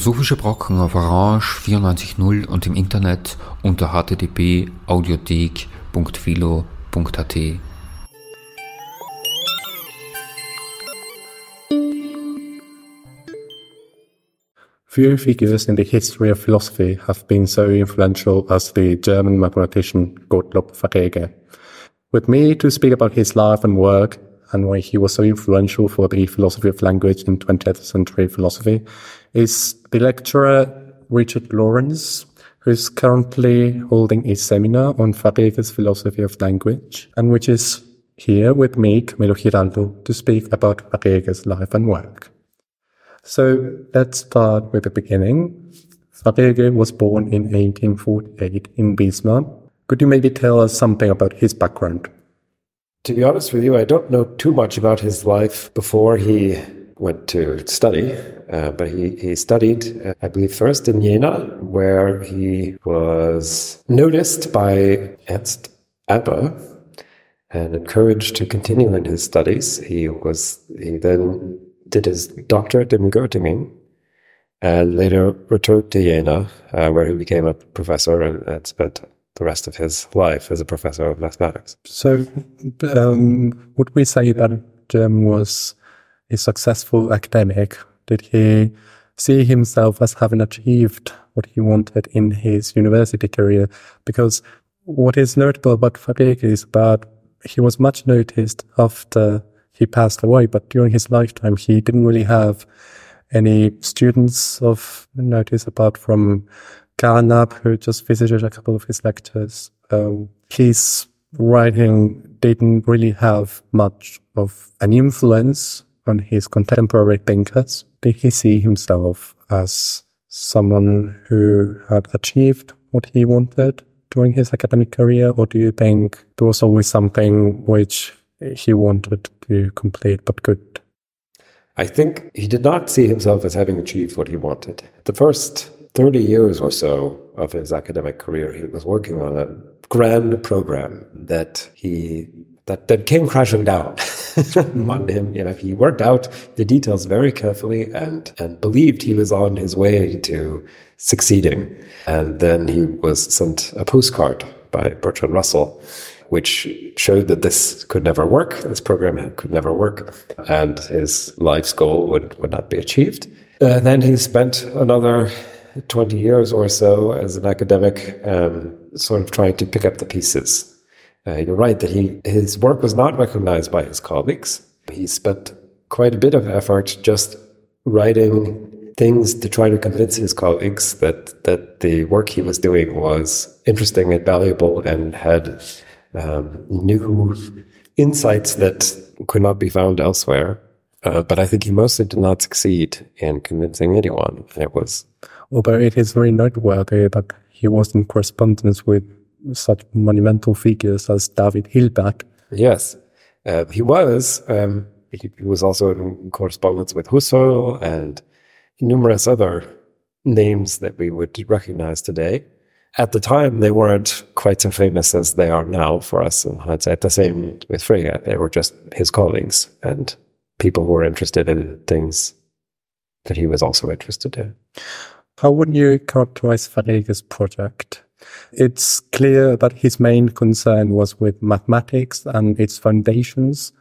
Philosophische Brocken auf Orange 94.0 und im Internet unter http://audiothek.philo.at. Few figures in the history of philosophy have been so influential as the German mathematician Gottlob Frege. With me to speak about his life and work and why he was so influential for the philosophy of language in 20th century philosophy is the lecturer Richard Lawrence, who is currently holding a seminar on Frege's philosophy of language, and which is here with me, Camilo Giraldo, to speak about Frege's life and work. So let's start with the beginning. Frege was born in 1848 in Wismar. Could you maybe tell us something about his background? To be honest with you, I don't know too much about his life before he went to study, uh, but he, he studied, uh, I believe, first in Jena, where he was noticed by Ernst Abbe and encouraged to continue in his studies. He was he then did his doctorate in Göttingen and later returned to Jena, uh, where he became a professor and, and, spent the rest of his life as a professor of mathematics. So, um, would we say that um, was a successful academic? Did he see himself as having achieved what he wanted in his university career? Because what is notable about Frege is that he was much noticed after he passed away, but during his lifetime, he didn't really have any students of notice apart from Carnap, who just visited a couple of his lectures. Um, his writing didn't really have much of an influence on his contemporary thinkers. Did he see himself as someone who had achieved what he wanted during his academic career, or do you think there was always something which he wanted to complete but could. I think he did not see himself as having achieved what he wanted. The first 30 years or so of his academic career, he was working on a grand program that he that, that came crashing down on him. You know, he worked out the details very carefully and, and believed he was on his way to succeeding. And then he was sent a postcard by Bertrand Russell which showed that this could never work, this program could never work, and his life's goal would, would not be achieved. Uh, then he spent another 20 years or so as an academic, um, sort of trying to pick up the pieces. Uh, you're right that he his work was not recognized by his colleagues. He spent quite a bit of effort just writing things to try to convince his colleagues that that the work he was doing was interesting and valuable and had um, new insights that could not be found elsewhere. Uh, but I think he mostly did not succeed in convincing anyone. It was. Although it is very noteworthy that he was in correspondence with such monumental figures as David Hilbert. Yes, uh, he was. Um, he, he, was also in correspondence with Husserl and numerous other names that we would recognize today at the time, they weren't quite so famous as they are now for us in hindsight. The same with Frege. They were just his colleagues and people who were interested in things that he was also interested in. How would you characterize Frege's project? It's clear that his main concern was with mathematics and its foundations.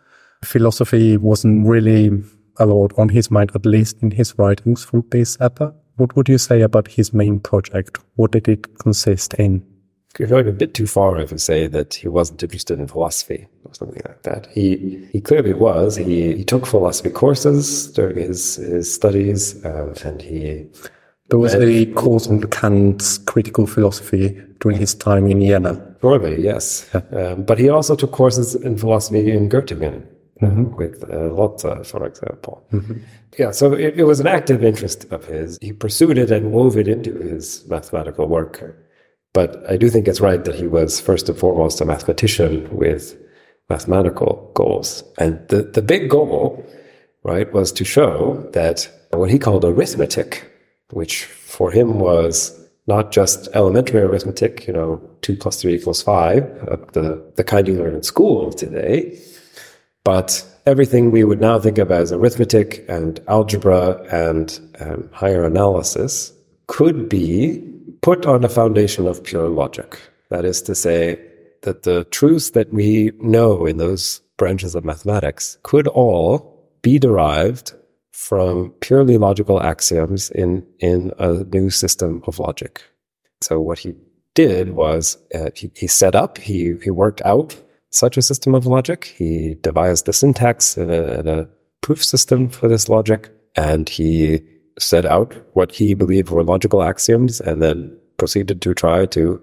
Philosophy wasn't really a lot on his mind, at least in his writings from this epoch. What would you say about his main project? What did it consist in? You're going a bit too far if you say that he wasn't interested in philosophy or something like that. He he clearly was. He he took philosophy courses during his his studies, um, and he. There was a course on Kant's critical philosophy during his time in Jena. Probably yes, um, but he also took courses in philosophy in Göttingen mm-hmm. with uh, Lotze, for example. Mm-hmm. Yeah, so it, it, was an active interest of his. He pursued it and wove it into his mathematical work. But I do think it's right that he was first and foremost a mathematician with mathematical goals. And the, the big goal, right, was to show that what he called arithmetic, which for him was not just elementary arithmetic, you know, two plus three equals five, uh, the, the kind you learn in school today, but everything we would now think of as arithmetic and algebra and um, higher analysis could be put on a foundation of pure logic. That is to say, that the truths that we know in those branches of mathematics could all be derived from purely logical axioms in, in a new system of logic. So what he did was uh, he, he, set up, he, he worked out such a system of logic. He devised the syntax and a, and a proof system for this logic, and he set out what he believed were logical axioms, and then proceeded to try to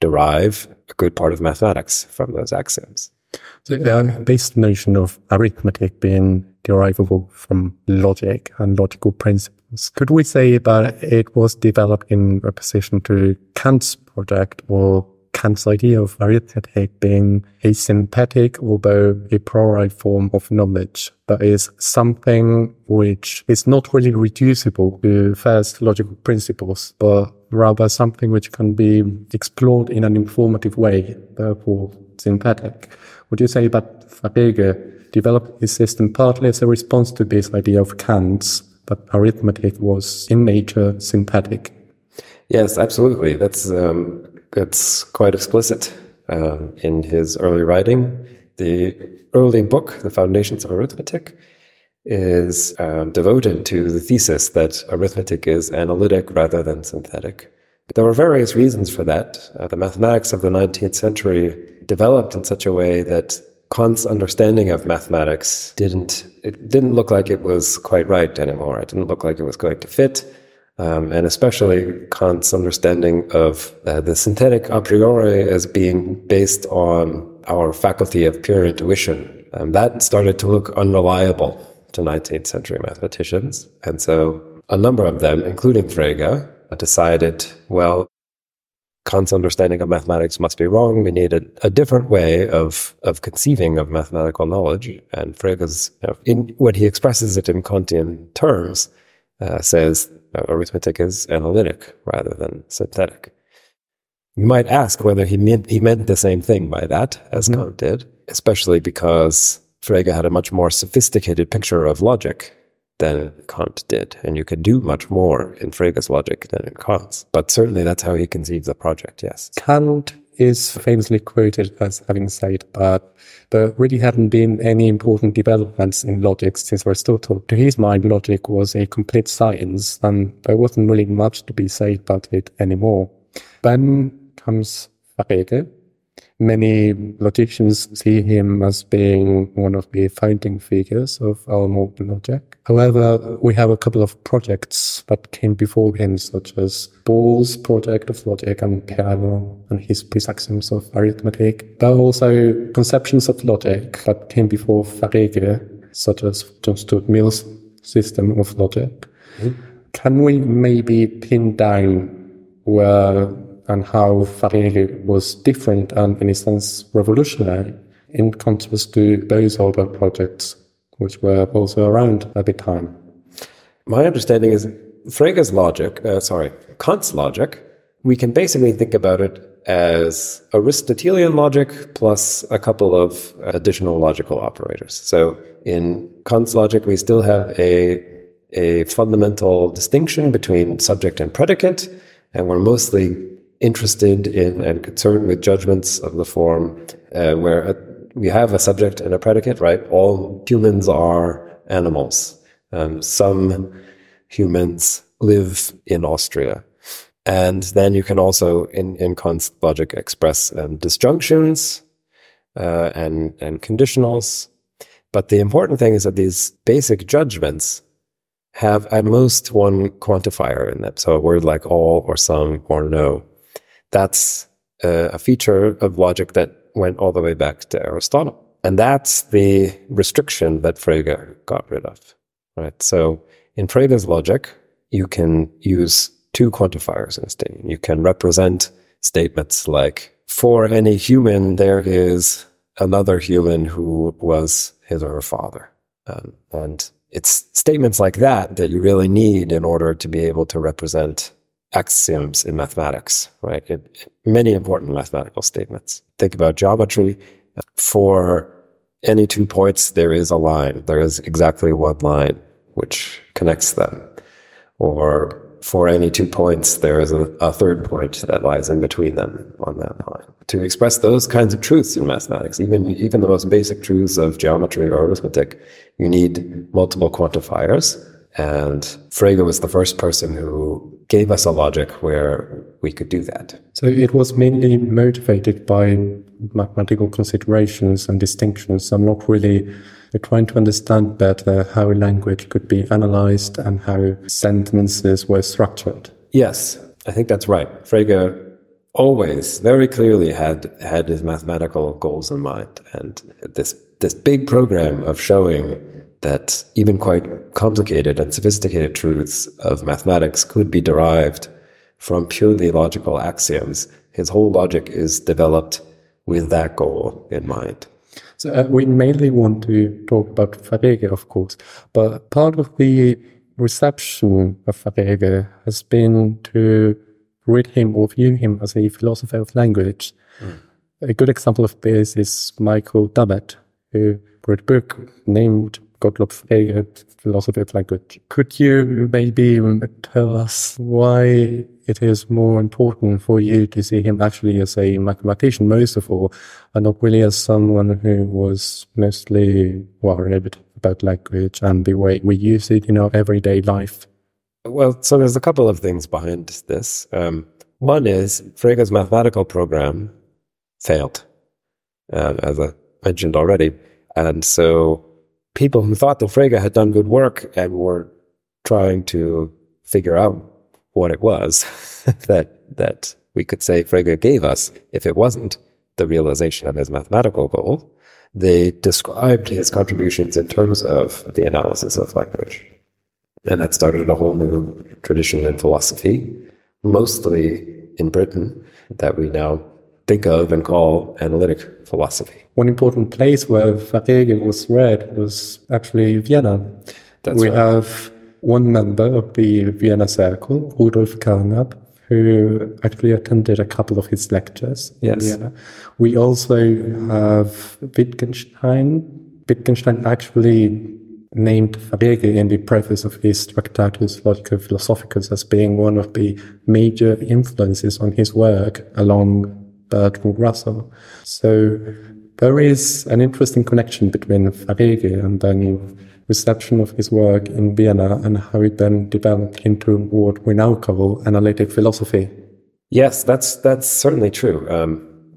derive a good part of mathematics from those axioms. So the basic notion of arithmetic being derivable from logic and logical principles. Could we say that it was developed in opposition to Kant's project or Kant's idea of arithmetic being a synthetic, although a priori form of knowledge, that is something which is not really reducible to first logical principles, but rather something which can be explored in an informative way, therefore synthetic. Would you say that Frege developed his system partly as a response to this idea of Kant's, but arithmetic was in nature synthetic? Yes, absolutely. That's um, that's quite explicit um, in his early writing. The early book, The Foundations of Arithmetic, is um, devoted to the thesis that arithmetic is analytic rather than synthetic. There were various reasons for that. Uh, the mathematics of the 19th century developed in such a way that Kant's understanding of mathematics didn't it didn't look like it was quite right anymore. It didn't look like it was going to fit um, and especially Kant's understanding of uh, the synthetic a priori as being based on our faculty of pure intuition. Um, that started to look unreliable to 19th century mathematicians. And so a number of them, including Frege, decided, well, Kant's understanding of mathematics must be wrong. We need a, a different way of, of conceiving of mathematical knowledge. And Frege's, you know, in, when he expresses it in Kantian terms, uh, says arithmetic is analytic rather than synthetic. You might ask whether he meant, he meant the same thing by that as mm. Kant did, especially because Frege had a much more sophisticated picture of logic than Kant did. And you could do much more in Frege's logic than in Kant's. But certainly that's how he conceived the project, yes. Kant is famously quoted as having said that there really hadn't been any important developments in logic since Aristotle. To his mind, logic was a complete science, and there wasn't really much to be said about it anymore. Then comes Frege, Many logicians see him as being one of the founding figures of our modern logic. However, we have a couple of projects that came before him, such as Boole's project of logic and Peano and his axioms of arithmetic. There are also conceptions of logic that came before Frege, such as John Stuart Mill's system of logic. Mm-hmm. Can we maybe pin down where and how Frege was different and, in a sense, revolutionary in contrast to those other projects which were also around at the time. My understanding is Frege's logic, uh, sorry, Kant's logic, we can basically think about it as Aristotelian logic plus a couple of additional logical operators. So in Kant's logic, we still have a, a fundamental distinction between subject and predicate, and we're mostly interested in and concerned with judgments of the form uh, where a, we have a subject and a predicate, right? All humans are animals. Um, some humans live in Austria. And then you can also, in, in logic, express um, disjunctions uh, and, and conditionals. But the important thing is that these basic judgments have at most one quantifier in them. So a word like all or some or no that's a feature of logic that went all the way back to Aristotle. And that's the restriction that Frege got rid of, right? So in Frege's logic, you can use two quantifiers in a statement. You can represent statements like, for any human, there is another human who was his or her father. Um, and it's statements like that that you really need in order to be able to represent axioms in mathematics, right? It, many important mathematical statements. Think about geometry. For any two points, there is a line. There is exactly one line which connects them. Or for any two points, there is a, a, third point that lies in between them on that line. To express those kinds of truths in mathematics, even, even the most basic truths of geometry or arithmetic, you need multiple quantifiers. And Frege was the first person who gave us a logic where we could do that. So it was mainly motivated by mathematical considerations and distinctions. I'm not really trying to understand better how language could be analyzed and how sentences were structured. Yes, I think that's right. Frege always very clearly had had his mathematical goals in mind and this this big program of showing that even quite complicated and sophisticated truths of mathematics could be derived from purely logical axioms. His whole logic is developed with that goal in mind. So uh, we mainly want to talk about Frege, of course, but part of the reception of Frege has been to read him or view him as a philosopher of language. Mm. A good example of this is Michael Dummett, who wrote a book named Gottlob Frege, philosophy of language. Could you maybe tell us why it is more important for you to see him actually as a mathematician, most of all, and not really as someone who was mostly worried about language and the way we use it in our everyday life? Well, so there's a couple of things behind this. Um, one is Frege's mathematical program failed, uh, as I mentioned already. And so people who thought that Frege had done good work and were trying to figure out what it was that that we could say Frege gave us if it wasn't the realization of his mathematical goal. They described his contributions in terms of the analysis of language. And that started a whole new tradition in philosophy, mostly in Britain, that we now think of and call analytic philosophy. One important place where Frege was read was actually Vienna. That's we right. have one member of the Vienna Circle, Rudolf Carnap, who actually attended a couple of his lectures yes. in Vienna. We also have Wittgenstein. Wittgenstein actually named Frege in the preface of his Tractatus Logico Philosophicus as being one of the major influences on his work along Bertrand Russell. So there is an interesting connection between Frege and then reception of his work in Vienna and how it then developed into what we now call analytic philosophy. Yes, that's that's certainly true. Um,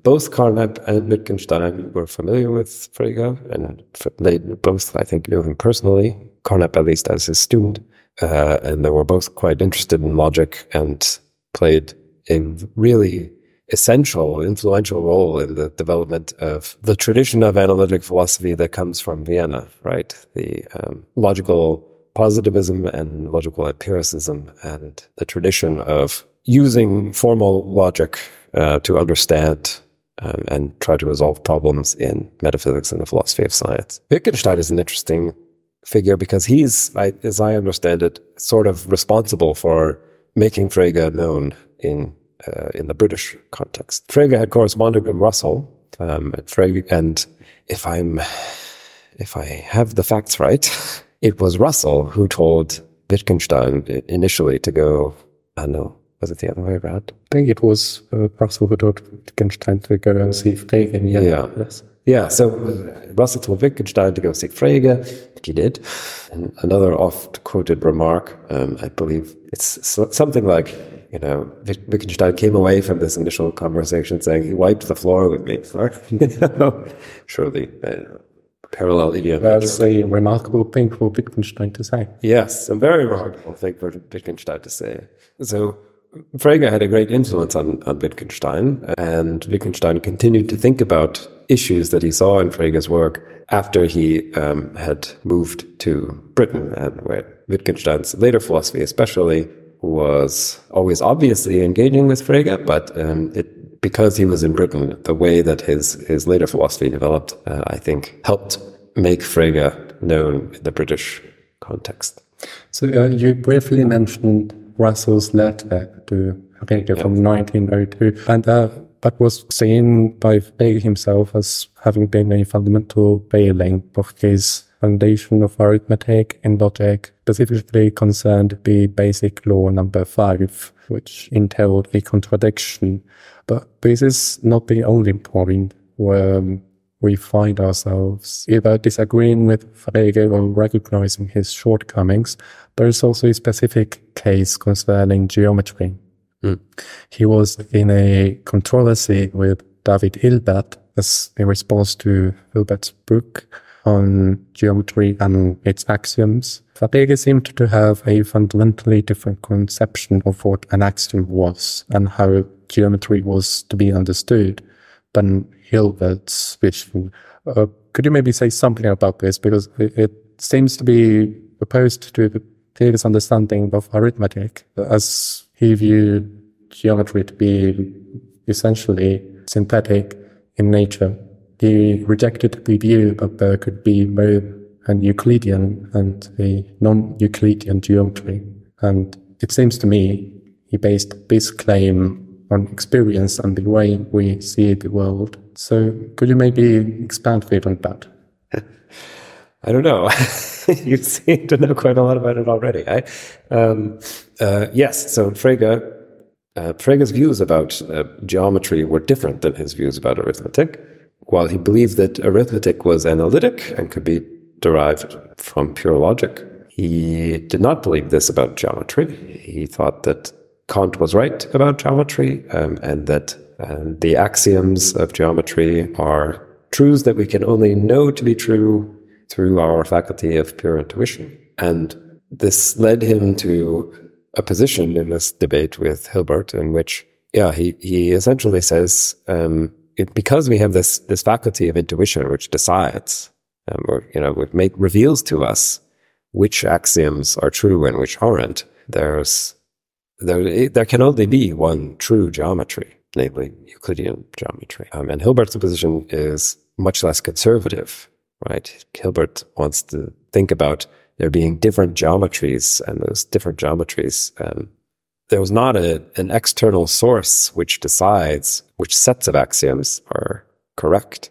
both Carnap and Wittgenstein were familiar with Frege, and they both, I think, knew him personally. Carnap, at least, as his student, uh, and they were both quite interested in logic and played a really essential, influential role in the development of the tradition of analytic philosophy that comes from Vienna, right? The um, logical positivism and logical empiricism and the tradition of using formal logic uh, to understand um, and try to resolve problems in metaphysics and the philosophy of science. Wittgenstein is an interesting figure because he's, as I understand it, sort of responsible for making Frege known in uh, in the British context. Frege had corresponded with Russell, um, Frege, and if I'm, if I have the facts right, it was Russell who told Wittgenstein initially to go. I don't know. Was it the other way around? I think it was uh, Russell who told Wittgenstein to go and see Frege. Yeah. Yeah. Yes. Yeah, so uh, Russell told Wittgenstein to go see Frege. He did. And another oft quoted remark, um, I believe it's something like, you know, Wittgenstein came away from this initial conversation saying he wiped the floor with me. Surely, uh, parallel idiom. That's a remarkable thing for Wittgenstein to say. Yes, a very remarkable thing for Wittgenstein to say. So Frege had a great influence on, on Wittgenstein, and Wittgenstein continued to think about issues that he saw in Frege's work after he um, had moved to Britain, and where Wittgenstein's later philosophy, especially, was always obviously engaging with Frege, but um, it, because he was in Britain, the way that his, his later philosophy developed, uh, I think, helped make Frege known in the British context. So uh, you briefly mentioned Russell's letter to Frege yeah. from 1902, and uh, but was seen by Frege himself as having been a fundamental failing of his foundation of arithmetic and logic, specifically concerned the basic law number five, which entailed a contradiction. But this is not the only point where we find ourselves either disagreeing with Frege or recognizing his shortcomings. There is also a specific case concerning geometry. Mm. He was in a controversy with David Hilbert as a response to Hilbert's book on geometry and its axioms. Frege seemed to have a fundamentally different conception of what an axiom was and how geometry was to be understood than Hilbert's vision. Uh, could you maybe say something about this? Because it, it seems to be opposed to Frege's understanding of arithmetic as he viewed geometry to be essentially synthetic in nature. He rejected the view that there could be both an Euclidean and a non-Euclidean geometry. And it seems to me he based this claim on experience and the way we see the world. So could you maybe expand a bit on that? I don't know. you seem to know quite a lot about it already. I, um, uh, yes, so Frege, uh, Frege's views about uh, geometry were different than his views about arithmetic. While he believed that arithmetic was analytic and could be derived from pure logic, he did not believe this about geometry. He thought that Kant was right about geometry um, and that um, the axioms of geometry are truths that we can only know to be true through our faculty of pure intuition. And this led him to a position in this debate with Hilbert in which, yeah, he, he essentially says, um, it, because we have this this faculty of intuition which decides, um, or you know, which make reveals to us which axioms are true and which aren't. There's there there can only be one true geometry, namely Euclidean geometry. Um, and Hilbert's position is much less conservative, right? Hilbert wants to think about there being different geometries, and those different geometries um, there was not a, an external source which decides which sets of axioms are correct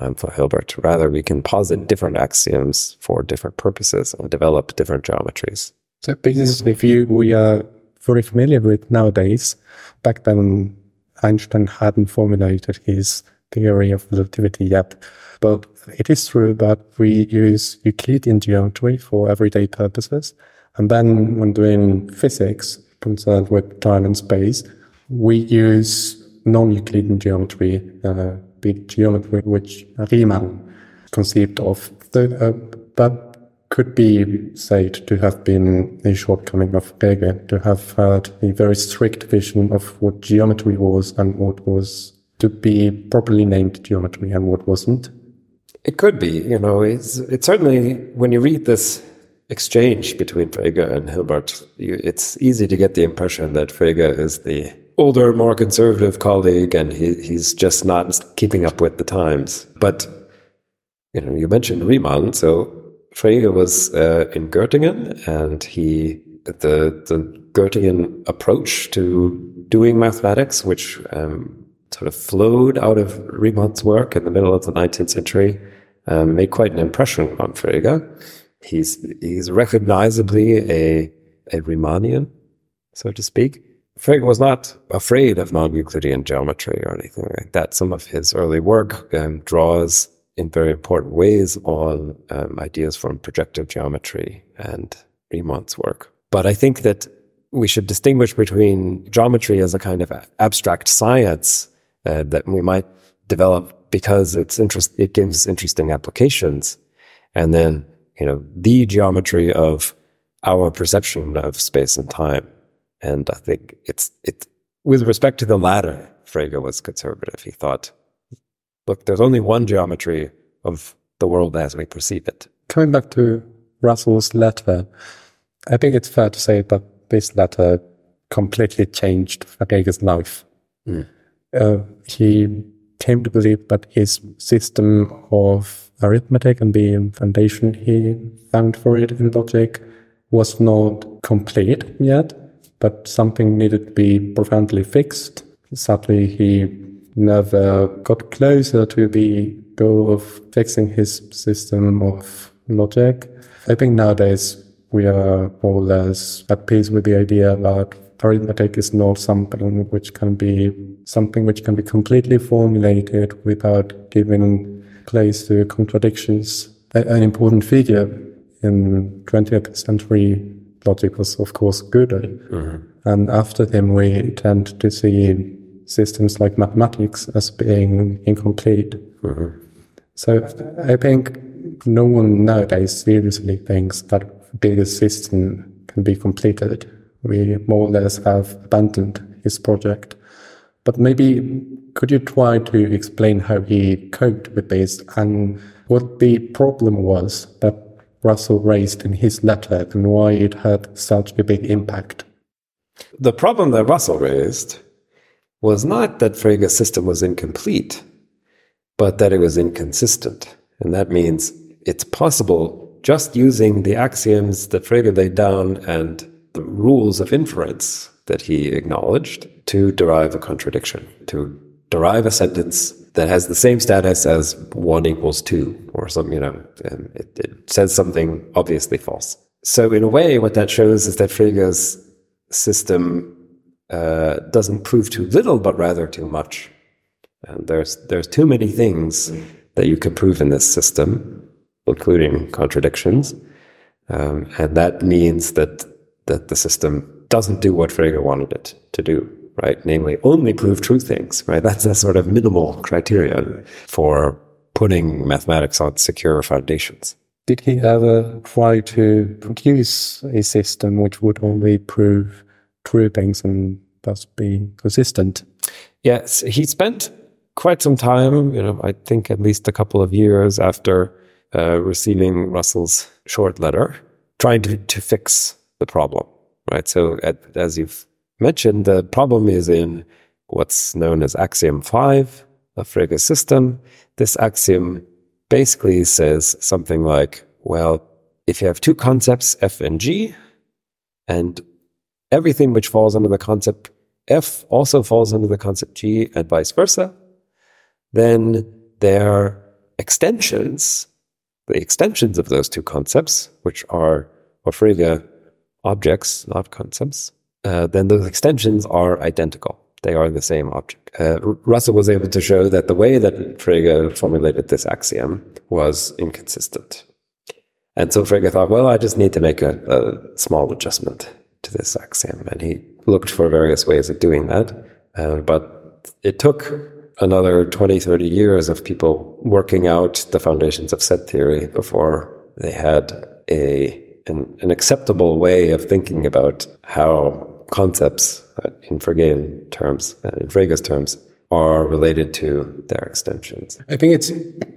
um, for Hilbert. Rather, we can posit different axioms for different purposes and develop different geometries. So this is the view we are very familiar with nowadays. Back then, Einstein hadn't formulated his theory of relativity yet. But it is true that we use Euclidean geometry for everyday purposes. And then when doing physics, concerned with time and space, we use non-Euclidean geometry, uh, big geometry, which Riemann conceived of. So, uh, that could be said to have been a shortcoming of Frege, to have had a very strict vision of what geometry was and what was to be properly named geometry and what wasn't. It could be, you know, it's, it's certainly, when you read this exchange between Frege and Hilbert, you, it's easy to get the impression that Frege is the older, more conservative colleague, and he, he's just not keeping up with the times. But you know, you mentioned Riemann, so Frege was uh, in Göttingen, and he the the Göttingen approach to doing mathematics, which um, sort of flowed out of Riemann's work in the middle of the 19th century, um, made quite an impression on Frege. He's he's recognizably a a Riemannian, so to speak. Frege was not afraid of non-Euclidean geometry or anything like that. Some of his early work um, draws in very important ways on um, ideas from projective geometry and Riemann's work. But I think that we should distinguish between geometry as a kind of abstract science uh, that we might develop because it's interest, it gives interesting applications, and then you know, the geometry of our perception of space and time. And I think it's, it, with respect to the latter, Frege was conservative. He thought, look, there's only one geometry of the world as we perceive it. Coming back to Russell's letter, I think it's fair to say that this letter completely changed Frege's life. Mm. Uh, he came to believe that his system of arithmetic and the foundation he found for it in logic was not complete yet, but something needed to be profoundly fixed. Sadly, he never got closer to the goal of fixing his system of logic. I think nowadays we are more or less at peace with the idea that arithmetic is not something which can be something which can be completely formulated without giving place the contradictions. An important figure in 20th century logic was, of course, Gödel. Mm-hmm. And after him, we tend to see systems like mathematics as being incomplete. Mm-hmm. So I think no one nowadays seriously thinks that bigger system can be completed. We more or less have abandoned his project. But maybe could you try to explain how he coped with this and what the problem was that Russell raised in his letter and why it had such a big impact? The problem that Russell raised was not that Frege's system was incomplete, but that it was inconsistent. And that means it's possible just using the axioms that Frege laid down and the rules of inference that he acknowledged to derive a contradiction, to derive a sentence that has the same status as one equals two or something, you know, it, it says something obviously false. So in a way, what that shows is that Frege's system uh, doesn't prove too little, but rather too much. And there's there's too many things that you can prove in this system, including contradictions, um, and that means that that the system doesn't do what Frege wanted it to do, right? Namely, only prove true things, right? That's a sort of minimal criteria for putting mathematics on secure foundations. Did he ever try to produce a system which would only prove true things and thus be consistent? Yes, he spent quite some time, you know, I think at least a couple of years after uh, receiving Russell's short letter, trying to, to fix the problem, right? So, at, as you've mentioned, the problem is in what's known as axiom five of Frege's system. This axiom basically says something like, well, if you have two concepts, F and G, and everything which falls under the concept F also falls under the concept G and vice versa, then their extensions, the extensions of those two concepts, which are Frege objects, not concepts, uh, then those extensions are identical. They are the same object. Uh, Russell was able to show that the way that Frege formulated this axiom was inconsistent. And so Frege thought, well, I just need to make a, a small adjustment to this axiom. And he looked for various ways of doing that. Uh, but it took another 20, 30 years of people working out the foundations of set theory before they had a an, an acceptable way of thinking about how concepts uh, in Fregean terms, uh, in Frege's terms, are related to their extensions. I think it's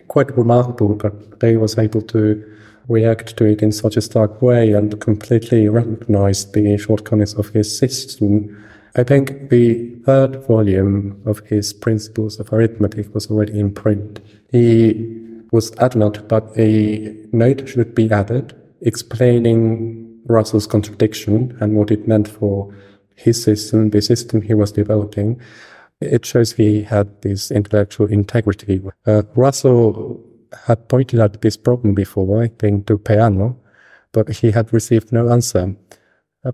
quite remarkable that they was able to react to it in such a stark way and completely recognized the shortcomings of his system I think the third volume of his Principles of Arithmetic was already in print. He was adamant that a note should be added explaining Russell's contradiction and what it meant for his system, the system he was developing. It shows he had this intellectual integrity. Uh, Russell had pointed out this problem before, I think, to Peano, but he had received no answer.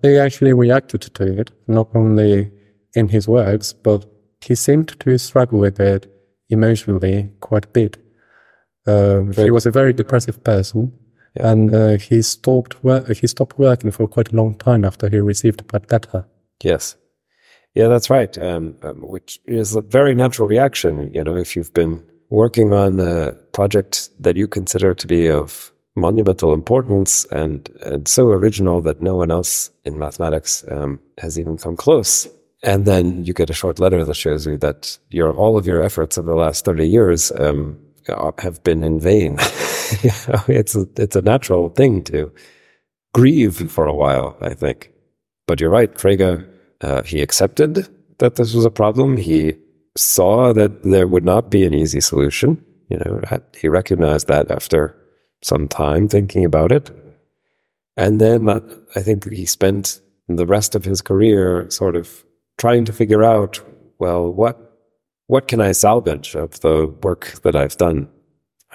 He actually reacted to it, not only in his works, but he seemed to struggle with it emotionally quite a bit. Uh, he was a very depressive person. And uh, he stopped work. He stopped working for quite a long time after he received that letter. Yes, yeah, that's right. Um, um, which is a very natural reaction. You know, if you've been working on a project that you consider to be of monumental importance and, and so original that no one else in mathematics um, has even come close. And then you get a short letter that shows you that your all of your efforts of the last 30 years um, have been in vain. it's, a, it's a natural thing to grieve for a while, I think. But you're right, Frege, uh, he accepted that this was a problem. He saw that there would not be an easy solution. You know, he recognized that after some time thinking about it. And then I think he spent the rest of his career sort of trying to figure out, well, what what can I salvage of the work that I've done?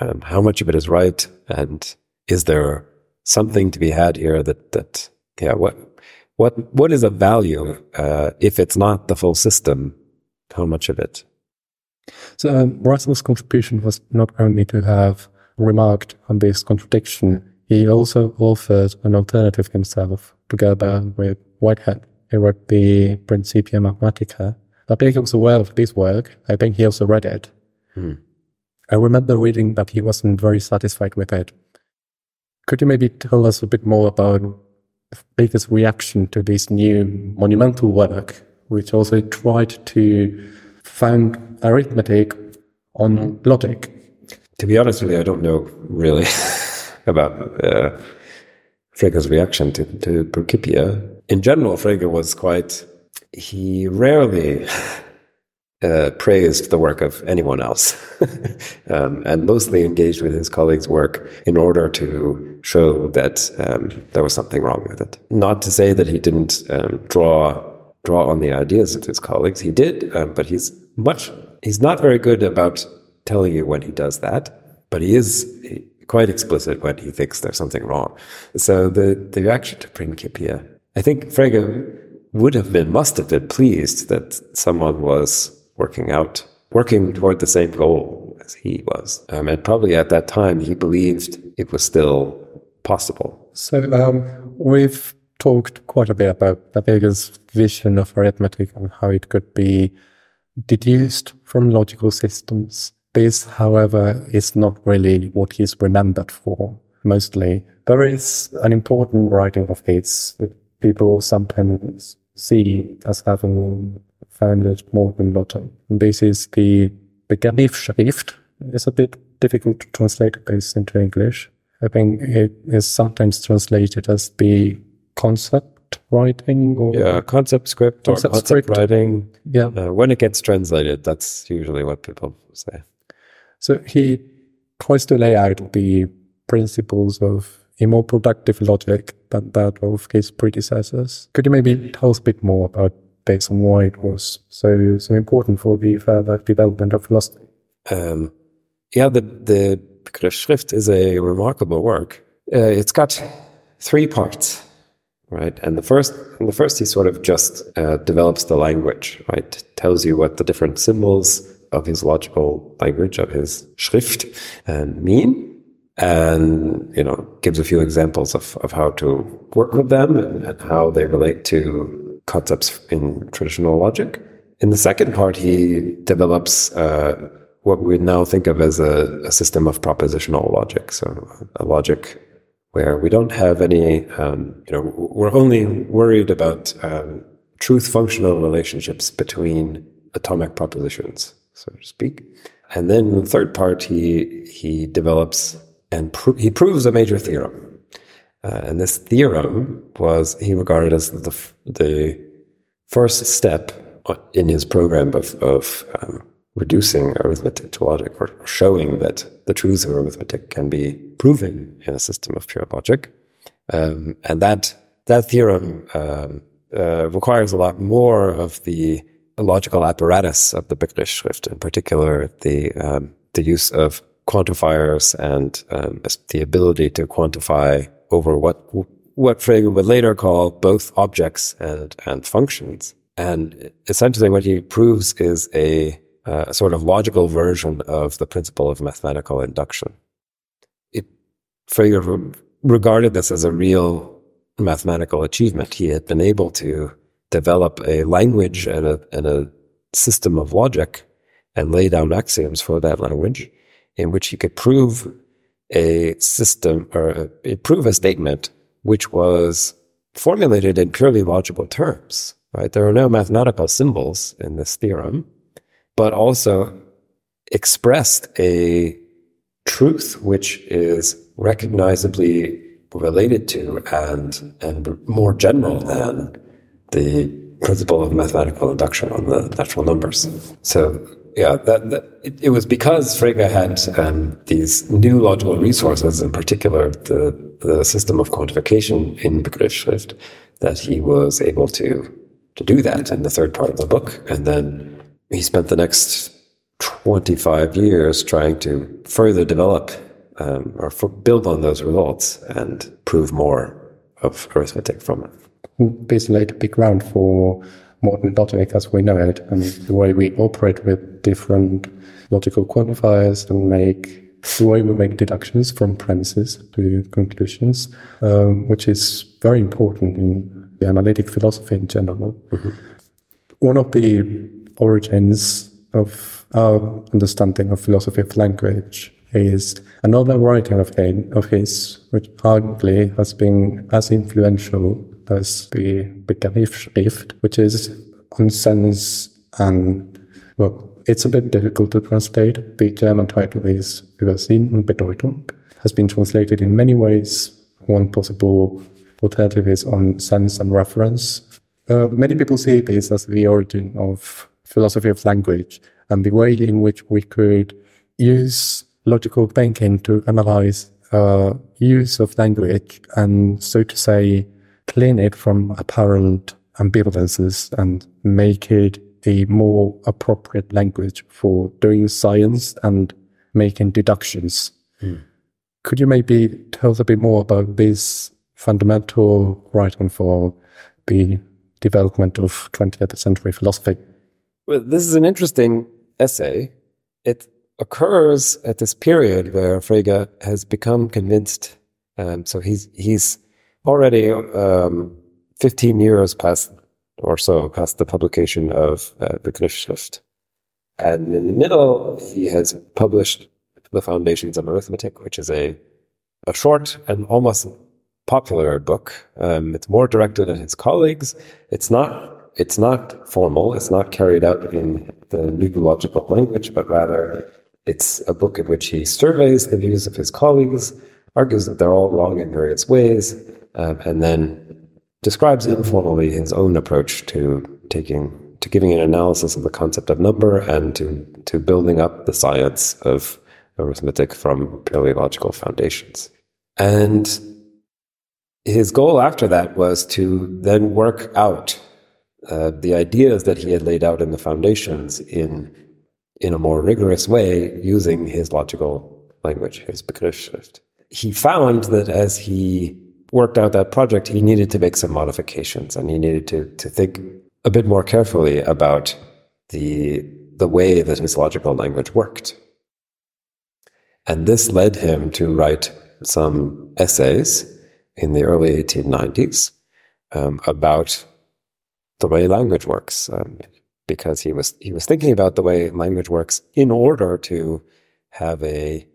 Um, how much of it is right, and is there something to be had here that that yeah what what what is a value uh, if it's not the full system? How much of it? So um, Russell's contribution was not only to have remarked on this contradiction, he also offered an alternative himself together with Whitehead. He wrote the Principia Mathematica. I think he was aware of this work. I think he also read it. Hmm. I remember reading that he wasn't very satisfied with it. Could you maybe tell us a bit more about Frege's reaction to this new monumental work, which also tried to found arithmetic on logic? To be honest with you, I don't know really about uh, Frege's reaction to, to Principia. In general, Frege was quite, he rarely uh, praised the work of anyone else um, and mostly engaged with his colleagues' work in order to show that um, there was something wrong with it. Not to say that he didn't um, draw draw on the ideas of his colleagues. He did, um, but he's much, he's not very good about telling you when he does that, but he is quite explicit when he thinks there's something wrong. So the, the reaction to Principia, I think Frege would have been, must have been pleased that someone was working out, working toward the same goal as he was. Um, and probably at that time, he believed it was still possible. So um, we've talked quite a bit about Frege's vision of arithmetic and how it could be deduced from logical systems. This, however, is not really what he's remembered for, mostly. There is an important writing of his that people sometimes see as having founded modern Lotto. This is the Begriffsschrift. It's a bit difficult to translate this into English. I think it is sometimes translated as the concept writing or yeah concept script concept or concept script. writing yeah uh, when it gets translated that's usually what people say so he tries to lay out the principles of a more productive logic than that of his predecessors could you maybe tell us a bit more about this on why it was so so important for the further development of philosophy um, yeah the the Schrift is a remarkable work uh, it's got three parts right? And the first, and the first, he sort of just uh, develops the language, right? Tells you what the different symbols of his logical language, of his Schrift, and uh, mean, and you know, gives a few examples of of how to work with them and, and how they relate to concepts in traditional logic. In the second part, he develops. Uh, what we now think of as a, a system of propositional logic. So a logic where we don't have any, um, you know, we're only worried about um, truth functional relationships between atomic propositions, so to speak. And then the third part, he he develops and pro- he proves a major theorem. Uh, and this theorem was he regarded as the the first step in his program of of um, reducing arithmetic to logic or showing that the truths of arithmetic can be proven in a system of pure logic. Um, and that, that theorem um, uh, requires a lot more of the logical apparatus of the Begriffsschrift, in particular the, um, the use of quantifiers and um, the ability to quantify over what what Frege would later call both objects and, and functions. And essentially what he proves is a uh, sort of logical version of the principle of mathematical induction. It, Frege regarded this as a real mathematical achievement. He had been able to develop a language and a, and a system of logic and lay down axioms for that language in which he could prove a system or a, prove a statement which was formulated in purely logical terms. Right? There are no mathematical symbols in this theorem but also expressed a truth which is recognizably related to and and more general than the principle of mathematical induction on the natural numbers. So yeah, that, that it, it, was because Frege had um, these new logical resources, in particular the the system of quantification in Begriffsschrift, that he was able to to do that in the third part of the book, and then he spent the next 25 years trying to further develop um, or for, build on those results and prove more of arithmetic from it. Basically, laid a big ground for modern logic as we know it and the way we operate with different logical quantifiers and make the way we make deductions from premises to conclusions, um, which is very important in the analytic philosophy in general. Mm-hmm. One of the origins of our understanding of philosophy of language is another writing of, his, of his, which arguably has been as influential as the Begriffsschrift, which is on sense and, well, it's a bit difficult to translate. The German title is Über Sinn und Bedeutung, has been translated in many ways. One possible alternative is on sense and reference. Uh, many people see this as the origin of philosophy of language and the way in which we could use logical thinking to analyze uh, use of language and, so to say, clean it from apparent ambivalences and make it a more appropriate language for doing science and making deductions. Mm. Could you maybe tell us a bit more about this fundamental writing for the development of 20th century philosophy? Well, this is an interesting essay. It occurs at this period where Frege has become convinced. Um, so he's he's already um, 15 years past or so past the publication of uh, the Begriffsschrift. And in the middle, he has published The Foundations of Arithmetic, which is a, a short and almost popular book. Um, it's more directed at his colleagues. It's not it's not formal. It's not carried out in the logical language, but rather it's a book in which he surveys the views of his colleagues, argues that they're all wrong in various ways, um, and then describes informally his own approach to taking to giving an analysis of the concept of number and to to building up the science of arithmetic from purely logical foundations. And his goal after that was to then work out uh, the ideas that he had laid out in the foundations in in a more rigorous way using his logical language, his Begriffsschrift. He found that as he worked out that project, he needed to make some modifications and he needed to, to think a bit more carefully about the, the way that his logical language worked. And this led him to write some essays in the early 1890s um, about the way language works, um, because he was he was thinking about the way language works in order to have a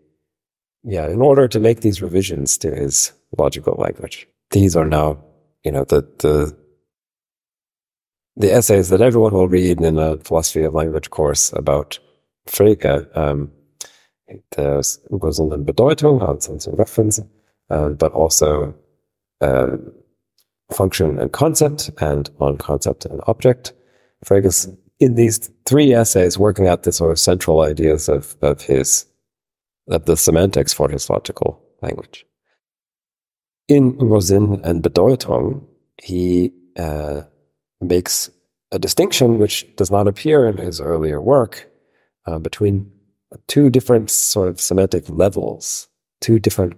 yeah in order to make these revisions to his logical language. These are now, you know, the, the, the essays that everyone will read in a philosophy of language course about Frege. Um, there's und Bedeutung, Sense and reference, uh, but also uh, function and concept, and on concept and object. Frege's in these three essays working out the sort of central ideas of, of his of the semantics for his logical language. In Über Sinn and Bedeutung, he uh, makes a distinction which does not appear in his earlier work uh, between two different sort of semantic levels, two different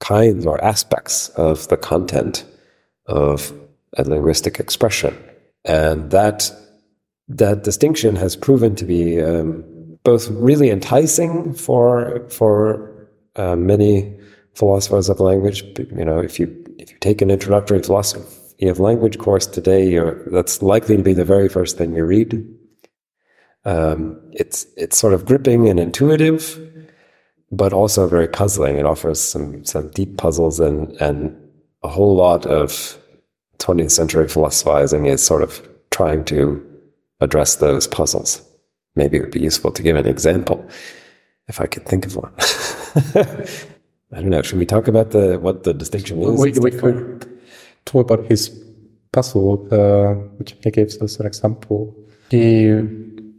kinds or aspects of the content of a linguistic expression. And that, that distinction has proven to be um, both really enticing for, for uh, many philosophers of language. You know, if you if you take an introductory philosophy of language course today, that's likely to be the very first thing you read. Um, it's it's sort of gripping and intuitive, but also very puzzling. It offers some some deep puzzles and and a whole lot of 20th century philosophizing is sort of trying to address those puzzles. Maybe it would be useful to give an example if I could think of one. I don't know. Should we talk about the what the distinction is? We, we could talk about his puzzle, uh, which he gives us an example. He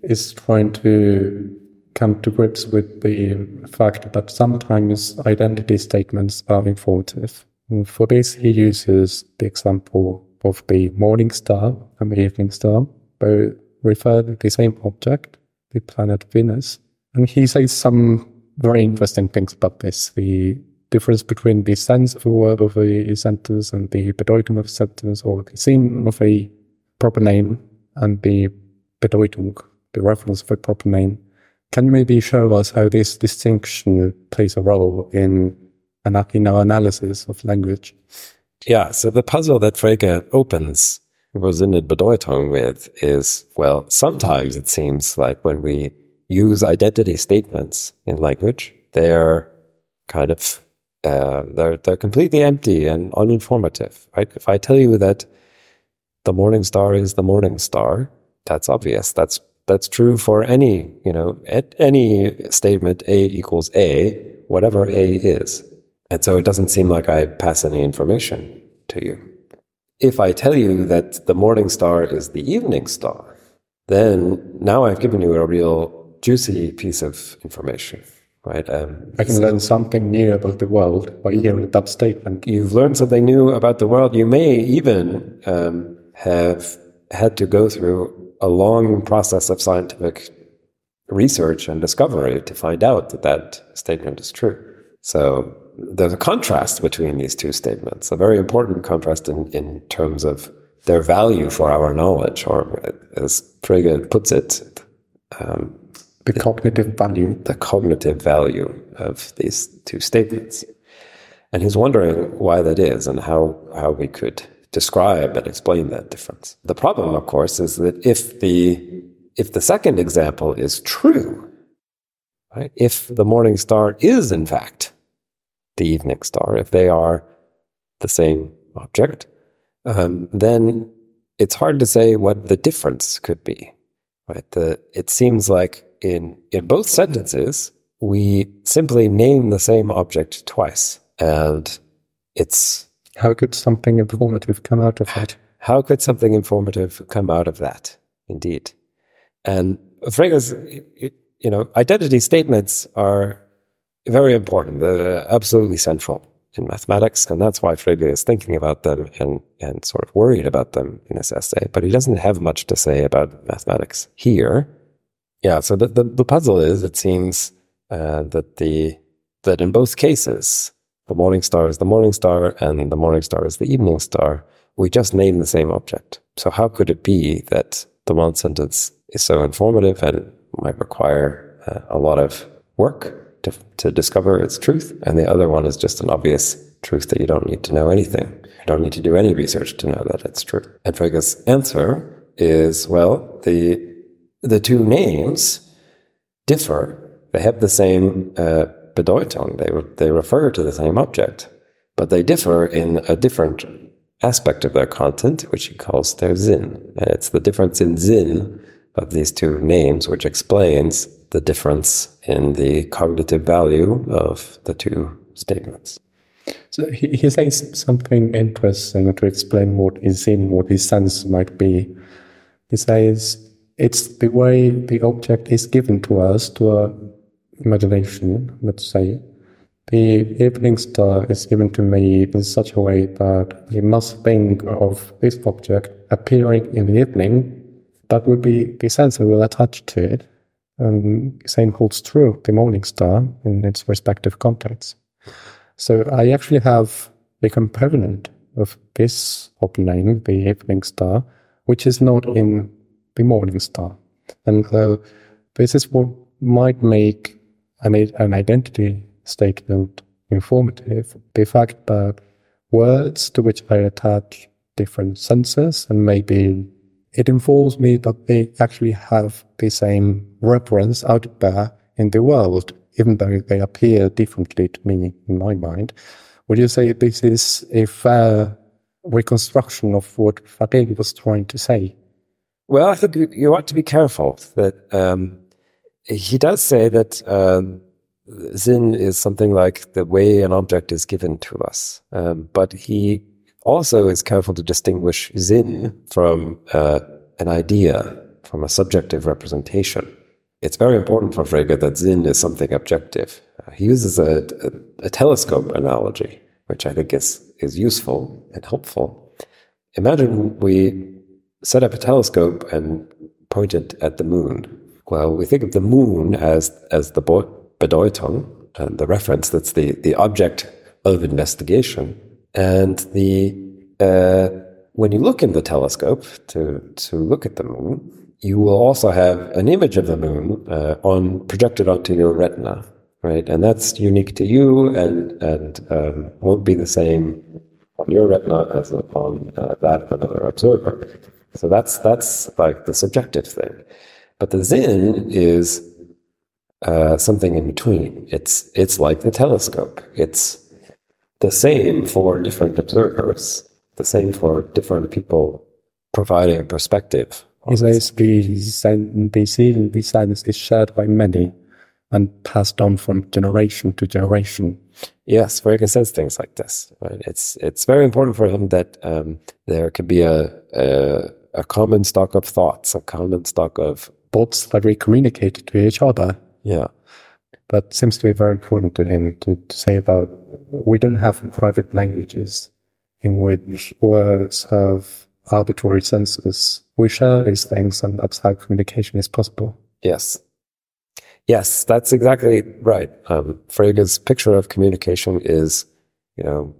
is trying to come to grips with the fact that sometimes identity statements are informative. For this, he uses the example of the morning star and the evening star, both refer to the same object, the planet Venus. And he says some very interesting things about this. The difference between the sense of a word of a sentence and the bedeutung of a sentence or the Sinn of a proper name and the bedeutung, the reference of a proper name. Can you maybe show us how this distinction plays a role in an in our analysis of language? Yeah, so the puzzle that Frege opens Rosinne Bedeutung with is, well, sometimes it seems like when we use identity statements in language, they're kind of uh, they're they're completely empty and uninformative. Right? If I tell you that the morning star is the morning star, that's obvious. That's that's true for any you know any statement A equals A, whatever A is, and so it doesn't seem like I pass any information to you. If I tell you that the morning star is the evening star, then now I've given you a real juicy piece of information right? Um, I can learn something new about the world by hearing that statement. You've learned something new about the world. You may even um, have had to go through a long process of scientific research and discovery to find out that that statement is true. So there's a contrast between these two statements, a very important contrast in, in terms of their value for our knowledge, or as Frege puts it, um, the cognitive value. The cognitive value of these two statements. And he's wondering why that is and how, how we could describe and explain that difference. The problem, of course, is that if the, if the second example is true, right, if the morning star is in fact the evening star, if they are the same object, um, then it's hard to say what the difference could be. Right? The, it seems like in, in both sentences, we simply name the same object twice. And it's. How could something informative come out of that? How could something informative come out of that? Indeed. And Frege's, you know, identity statements are very important. They're absolutely central in mathematics. And that's why Frege is thinking about them and, and sort of worried about them in this essay. But he doesn't have much to say about mathematics here yeah, so the, the, the puzzle is it seems uh, that the that in both cases the morning star is the morning star and the morning star is the evening star. We just name the same object. So how could it be that the one sentence is so informative and it might require uh, a lot of work to, to discover its truth, and the other one is just an obvious truth that you don't need to know anything. You don't need to do any research to know that it's true. And Frege's answer is well, the the two names differ. They have the same uh, Bedeutung. They, they refer to the same object, but they differ in a different aspect of their content, which he calls their Sinn. And it's the difference in Sinn of these two names which explains the difference in the cognitive value of the two statements. So he, he says something interesting to explain what is in, what his sense might be. He says, it's the way the object is given to us, to our imagination, let's say. The evening star is given to me in such a way that I must think of this object appearing in the evening. That would be the sense I will attach to it. The same holds true the morning star in its respective contexts. So I actually have a component of this open name, the evening star, which is not in the morning star. And uh, this is what might make an, an identity statement informative. The fact that words to which I attach different senses and maybe it informs me that they actually have the same reference out there in the world, even though they appear differently to me in my mind. Would you say this is a fair reconstruction of what Frege was trying to say? Well, I think you ought to be careful that um, he does say that um, Sinn is something like the way an object is given to us, um, but he also is careful to distinguish Sinn from uh, an idea, from a subjective representation. It's very important for Frege that Sinn is something objective. Uh, he uses a, a, a telescope analogy, which I think is, is useful and helpful. Imagine we set up a telescope and point it at the moon. Well, we think of the moon as as the Bedeutung, and the reference that's the the object of investigation, and the uh, when you look in the telescope to to look at the moon, you will also have an image of the moon uh, on projected onto your retina, right? And that's unique to you, and and um, won't be the same on your retina as on uh, that of another observer. So that's that's like the subjective thing. But the Sinn is uh, something in between. It's it's like the telescope. It's the same for different observers. The same for different people providing a perspective. This says the, the seeing the is shared by many and passed on from generation to generation. Yes, Frege says things like this. Right? It's it's very important for him that um, there can be a, a, a common stock of thoughts, a common stock of thoughts that we communicate to each other. Yeah, that seems to be very important to him to, to say about we don't have private languages in which words have arbitrary senses. We share these things, and that's how communication is possible. Yes, Yes, that's exactly right. Um, Frege's picture of communication is, you know,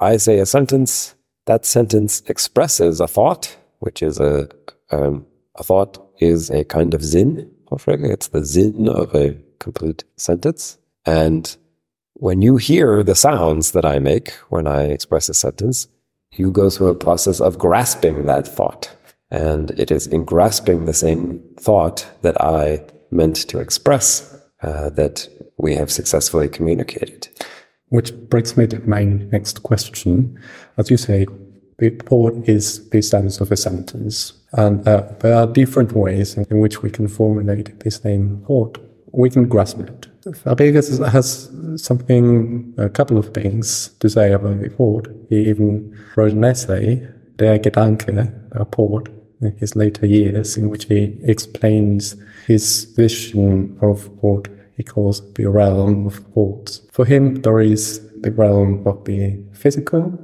I say a sentence, that sentence expresses a thought, which is a, um, a thought is a kind of Sinn for Frege. It's the Sinn of a complete sentence. And when you hear the sounds that I make when I express a sentence, you go through a process of grasping that thought. And it is in grasping the same thought that I meant to express uh, that we have successfully communicated. Which brings me to my next question. As you say, the port is the sense of a sentence, and uh, there are different ways in, which we can formulate the same thought. We can grasp it. Fabrikas has something, a couple of things to say about the port. He even wrote an essay, Der Gedanke, a port, in his later years, in which he explains his vision of what he calls the realm of thoughts. For him, there is the realm of the physical,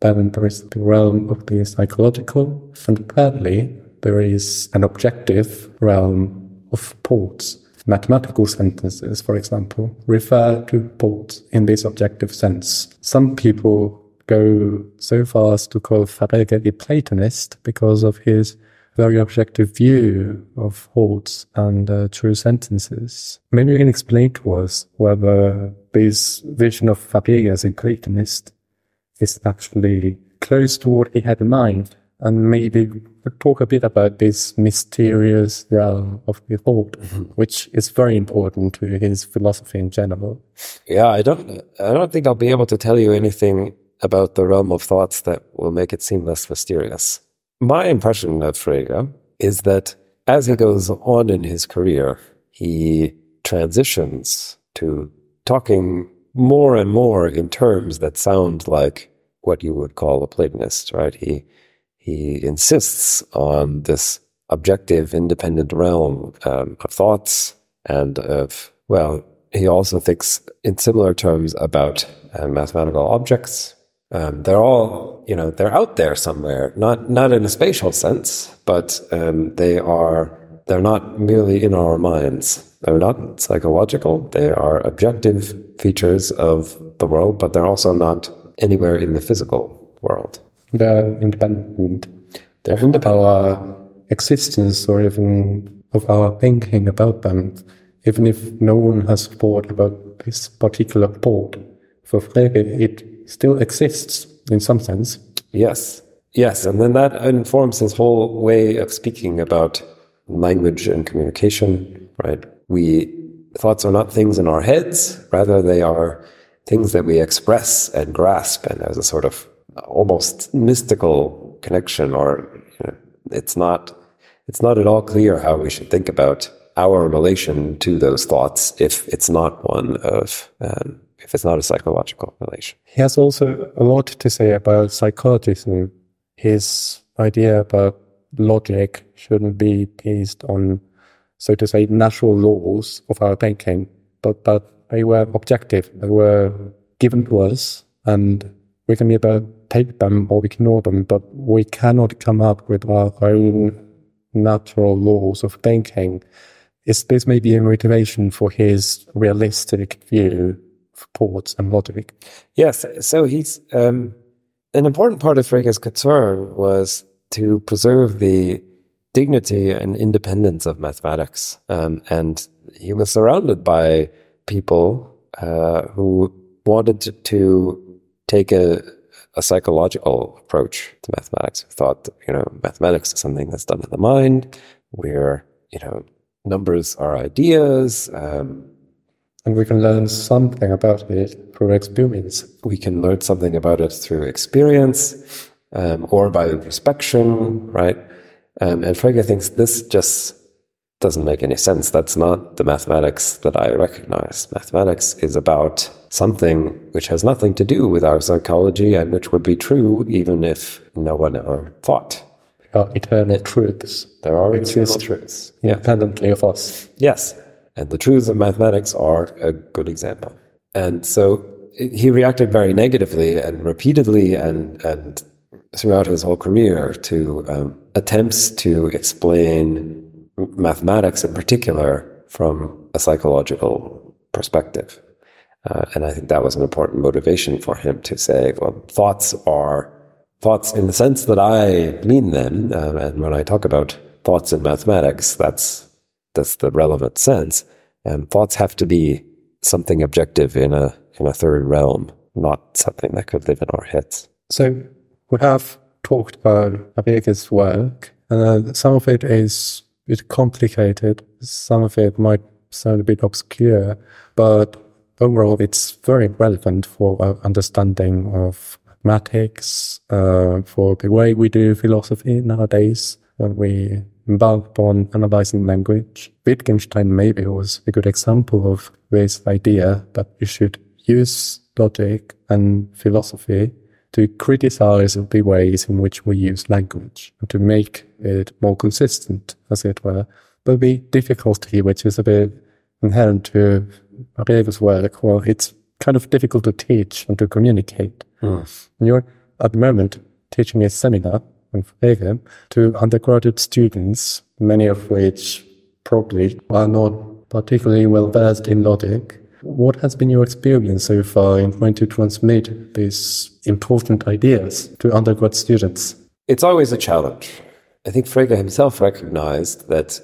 then there is the realm of the psychological, and thirdly, there is an objective realm of thoughts. Mathematical sentences, for example, refer to thoughts in this objective sense. Some people go so far as to call Frege a Platonist because of his very objective view of thoughts and uh, true sentences. Maybe you can explain to us whether this vision of Frege as a Platonist is actually close to what he had in mind, and maybe talk a bit about this mysterious realm of the thought, mm-hmm. which is very important to his philosophy in general. Yeah, I don't, I don't think I'll be able to tell you anything about the realm of thoughts that will make it seem less mysterious. My impression of Frege is that as he goes on in his career, he transitions to talking more and more in terms that sound like what you would call a Platonist, right? He he insists on this objective, independent realm um, of thoughts and of well. He also thinks in similar terms about uh, mathematical objects, um, they're all, you know, they're out there somewhere, not not in a spatial sense, but um, they are. They're not merely in our minds. They're not psychological. They are objective features of the world, but they're also not anywhere in the physical world. They're independent. They're independent. Our existence, or even of our thinking about them, even if no one has thought about this particular thought. For Frege, it still exists in some sense. Yes. Yes. And then that informs his whole way of speaking about language and communication, right? We, thoughts are not things in our heads, rather, they are things that we express and grasp. And there's a sort of almost mystical connection, or you know, it's not, it's not at all clear how we should think about our relation to those thoughts if it's not one of um, if it's not a psychological relation. He has also a lot to say about psychologism. His idea about logic shouldn't be based on, so to say, natural laws of our thinking, but that they were objective. They were given to us, and we can either take them or ignore them, but we cannot come up with our own natural laws of thinking is this maybe a motivation for his realistic view of ports and logic? Yes. So he's um, an important part of Frege's concern was to preserve the dignity and independence of mathematics. Um, and he was surrounded by people uh, who wanted to take a, a, psychological approach to mathematics, who thought, that, you know, mathematics is something that's done in the mind, where, you know, numbers are ideas. Um, and we can learn something about it through experience. We can learn something about it through experience um, or by introspection, right? Um, and Frege thinks this just doesn't make any sense. That's not the mathematics that I recognize. Mathematics is about something which has nothing to do with our psychology and which would be true even if no one ever thought. There are eternal truths. There are eternal truths. Independently of us. Yes. And the truths of mathematics are a good example. And so he reacted very negatively and repeatedly and, and throughout his whole career to um, attempts to explain mathematics in particular from a psychological perspective. Uh, and I think that was an important motivation for him to say, well, thoughts are thoughts in the sense that I mean them. Uh, and when I talk about thoughts in mathematics, that's, that's the relevant sense. And thoughts have to be something objective in a, in a third realm, not something that could live in our heads. So we have talked about Frege's work, and uh, some of it is a bit complicated. Some of it might sound a bit obscure, but overall, it's very relevant for our understanding of mathematics, uh, for the way we do philosophy nowadays when we embark upon analyzing language. Wittgenstein maybe was a good example of this idea that you should use logic and philosophy to criticize the ways in which we use language and to make it more consistent, as it were. But the difficulty, which is a bit inherent to Frege's work, well, it's kind of difficult to teach and to communicate. Mm. You're at the moment teaching a seminar on Frege to undergraduate students, many of which probably are not particularly well versed in logic what has been your experience so far in trying to transmit these important ideas to undergrad students? It's always a challenge. I think Frege himself recognized that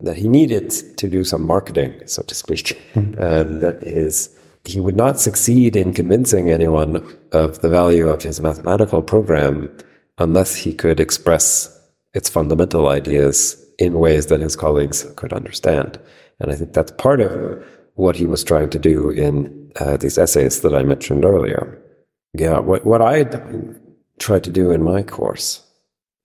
that he needed to do some marketing, so to speak. Mm-hmm. And that is, he would not succeed in convincing anyone of the value of his mathematical program unless he could express its fundamental ideas in ways that his colleagues could understand. And I think that's part of what he was trying to do in uh, these essays that I mentioned earlier. Yeah, what, what I tried to do in my course,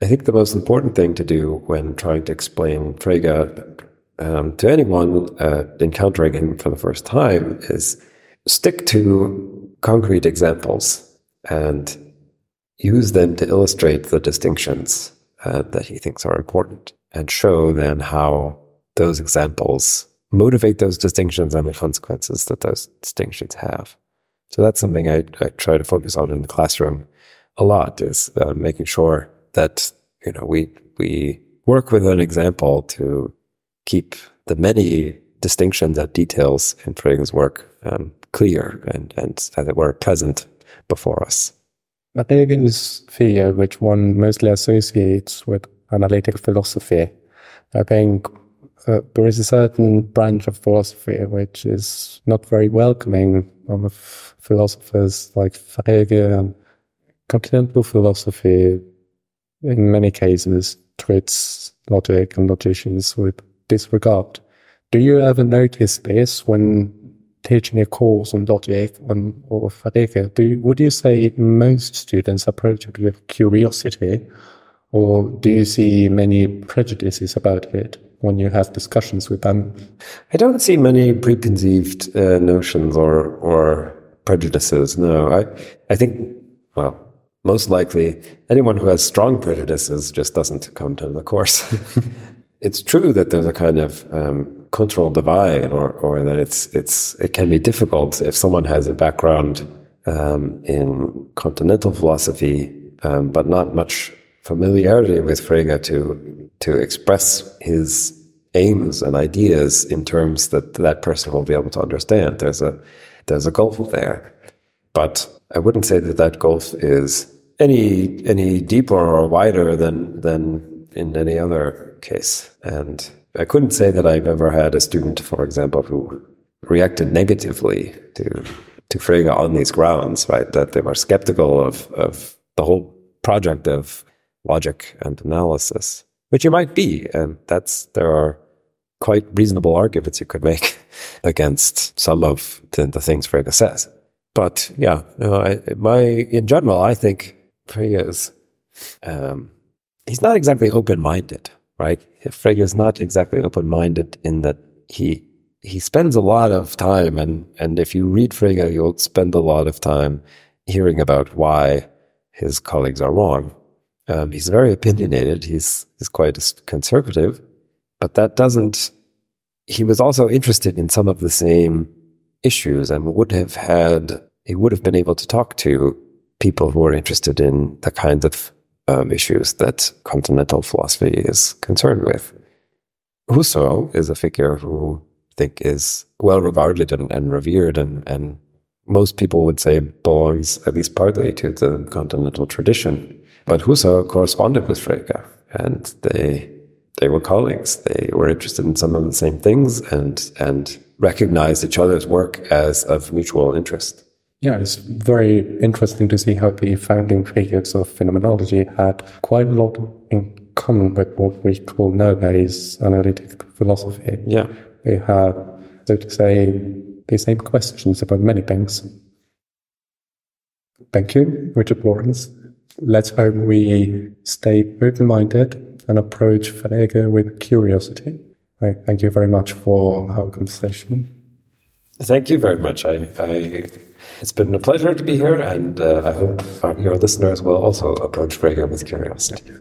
I think the most important thing to do when trying to explain Frege um, to anyone uh, encountering him for the first time is stick to concrete examples and use them to illustrate the distinctions uh, that he thinks are important and show then how those examples motivate those distinctions and the consequences that those distinctions have. So that's something I, I try to focus on in the classroom a lot is uh, making sure that you know we we work with an example to keep the many distinctions and details in Frege's work um, clear and, and as it were present before us. Frege's fear, which one mostly associates with analytic philosophy, I think uh, there is a certain branch of philosophy which is not very welcoming of philosophers like Frege and continental philosophy in many cases treats logic and logicians with disregard. Do you ever notice this when teaching a course on logic and, or Frege? Do you, would you say most students approach it with curiosity or do you see many prejudices about it? when you have discussions with them? I don't see many preconceived uh, notions or or prejudices. No, I I think well, most likely anyone who has strong prejudices just doesn't come to the course. it's true that there's a kind of um, cultural divide, or or that it's it's it can be difficult if someone has a background um, in continental philosophy, um, but not much familiarity with Frege to to express his aims and ideas in terms that that person will be able to understand. There's a there's a gulf there, but I wouldn't say that that gulf is any any deeper or wider than than in any other case. And I couldn't say that I've ever had a student, for example, who reacted negatively to to Frege on these grounds, right? That they were skeptical of of the whole project of logic and analysis, which you might be, and that's there are quite reasonable arguments you could make against some of the, the things Frege says. But yeah, I, my in general, I think Frege is um, he's not exactly open minded, right? Frege is not exactly open minded in that he he spends a lot of time, and and if you read Frege, you'll spend a lot of time hearing about why his colleagues are wrong. Um, he's very opinionated. He's he's quite conservative, but that doesn't. He was also interested in some of the same issues, and would have had he would have been able to talk to people who are interested in the kind of um, issues that continental philosophy is concerned with. Husserl is a figure who I think is well regarded and, and revered, and, and most people would say belongs at least partly to the continental tradition. But Husserl corresponded with Frege, and they they were colleagues. They were interested in some of the same things, and and recognized each other's work as of mutual interest. Yeah, it's very interesting to see how the founding figures of phenomenology had quite a lot in common with what we call nowadays analytic philosophy. Yeah. They had, so to say, the same questions about many things. Thank you, Richard Lawrence. Let's hope we stay open minded and approach Frege with curiosity. I thank you very much for our conversation. Thank you very much. I, I it's been a pleasure to be here, and uh, I hope your listeners will also approach Frege with curiosity.